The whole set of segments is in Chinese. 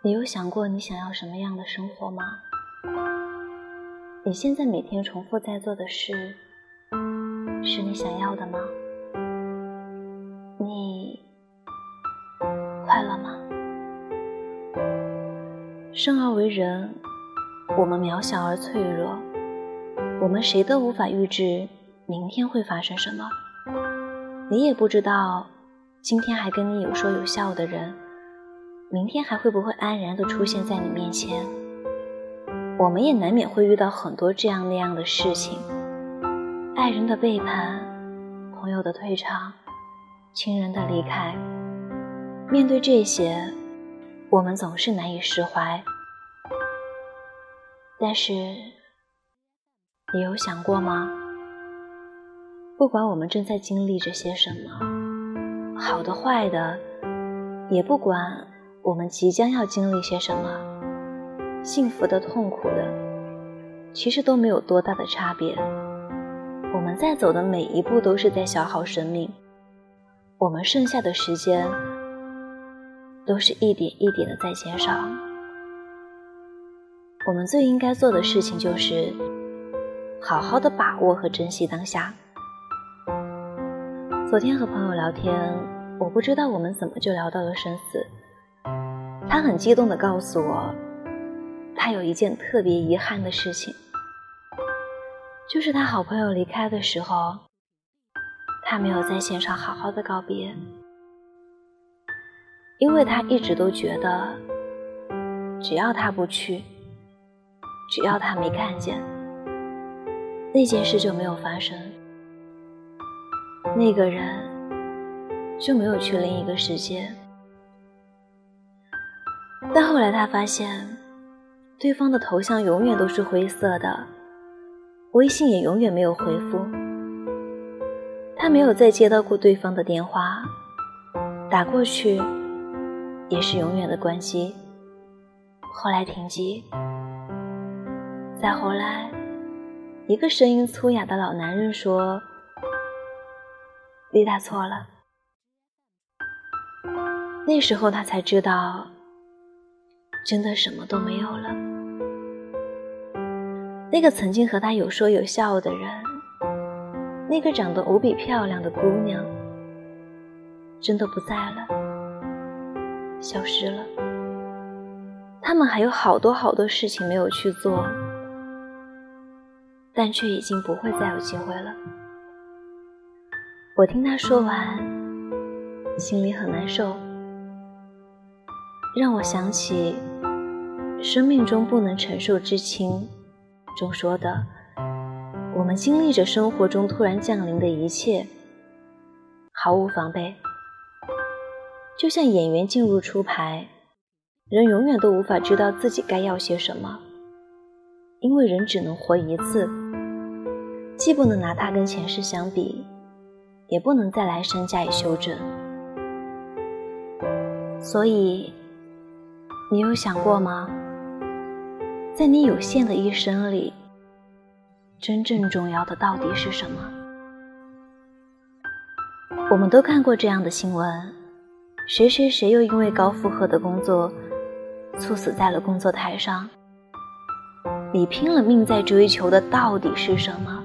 你有想过你想要什么样的生活吗？你现在每天重复在做的事，是你想要的吗？你快乐吗？生而为人，我们渺小而脆弱，我们谁都无法预知明天会发生什么。你也不知道，今天还跟你有说有笑的人。明天还会不会安然的出现在你面前？我们也难免会遇到很多这样那样的事情：爱人的背叛，朋友的退场，亲人的离开。面对这些，我们总是难以释怀。但是，你有想过吗？不管我们正在经历着些什么，好的坏的，也不管。我们即将要经历些什么？幸福的、痛苦的，其实都没有多大的差别。我们在走的每一步都是在消耗生命，我们剩下的时间都是一点一点的在减少。我们最应该做的事情就是好好的把握和珍惜当下。昨天和朋友聊天，我不知道我们怎么就聊到了生死。他很激动地告诉我，他有一件特别遗憾的事情，就是他好朋友离开的时候，他没有在现场好好的告别，因为他一直都觉得，只要他不去，只要他没看见，那件事就没有发生，那个人就没有去另一个世界。但后来他发现，对方的头像永远都是灰色的，微信也永远没有回复。他没有再接到过对方的电话，打过去也是永远的关机。后来停机，再后来，一个声音粗哑的老男人说：“你打错了。”那时候他才知道。真的什么都没有了。那个曾经和他有说有笑的人，那个长得无比漂亮的姑娘，真的不在了，消失了。他们还有好多好多事情没有去做，但却已经不会再有机会了。我听他说完，心里很难受。让我想起《生命中不能承受之轻》中说的：“我们经历着生活中突然降临的一切，毫无防备，就像演员进入出牌，人永远都无法知道自己该要些什么，因为人只能活一次，既不能拿它跟前世相比，也不能再来生加以修正，所以。”你有想过吗？在你有限的一生里，真正重要的到底是什么？我们都看过这样的新闻：谁谁谁又因为高负荷的工作，猝死在了工作台上。你拼了命在追求的到底是什么？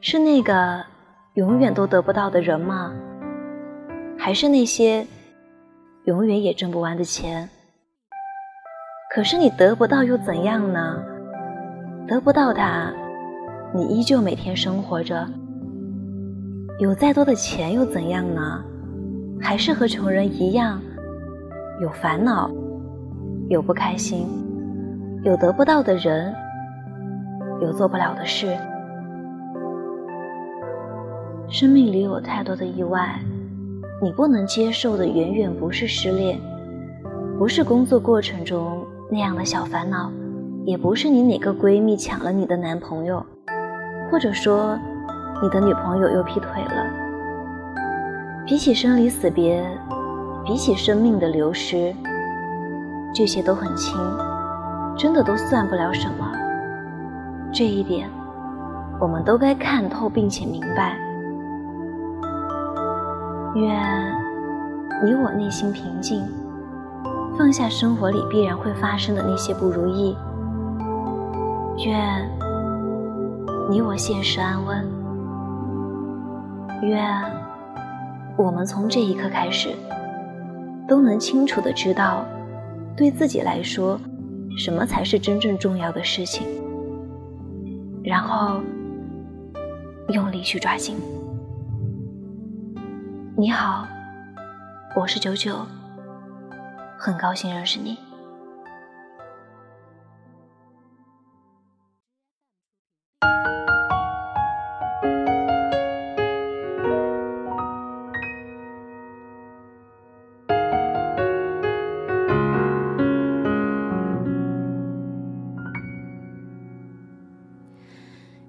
是那个永远都得不到的人吗？还是那些永远也挣不完的钱？可是你得不到又怎样呢？得不到它，你依旧每天生活着。有再多的钱又怎样呢？还是和穷人一样，有烦恼，有不开心，有得不到的人，有做不了的事。生命里有太多的意外，你不能接受的远远不是失恋，不是工作过程中。那样的小烦恼，也不是你哪个闺蜜抢了你的男朋友，或者说你的女朋友又劈腿了。比起生离死别，比起生命的流失，这些都很轻，真的都算不了什么。这一点，我们都该看透并且明白。愿你我内心平静。放下生活里必然会发生的那些不如意。愿你我现实安稳。愿我们从这一刻开始，都能清楚的知道，对自己来说，什么才是真正重要的事情，然后用力去抓紧。你好，我是九九，很高兴认识你。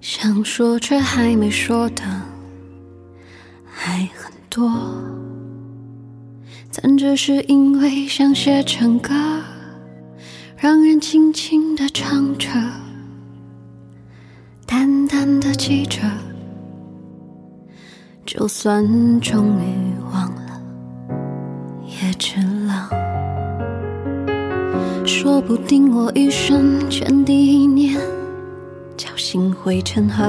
想说却还没说的还很多，但只是因为想写成歌，让人轻轻的唱着，淡淡的记着，就算终于忘了，也值了。说不定我一生前第一年。心灰成河，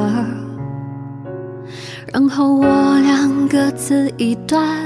然后我俩各自一端，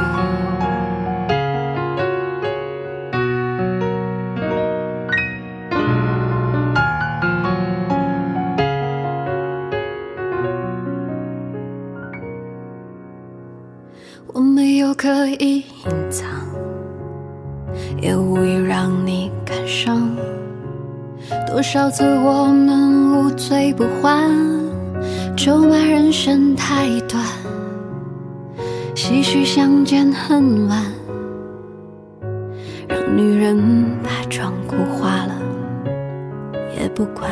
少次我们无醉不欢，咒骂人生太短，唏嘘相见恨晚，让女人把妆哭花了也不管。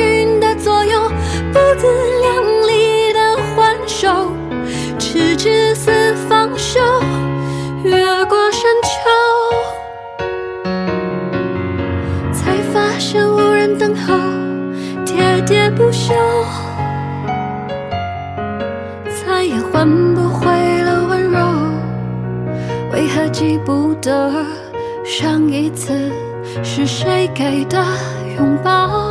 左右，不自量力的还手，赤子似放手，越过山丘，才发现无人等候，喋喋不休，再也换不回了温柔，为何记不得？上一次是谁给的拥抱？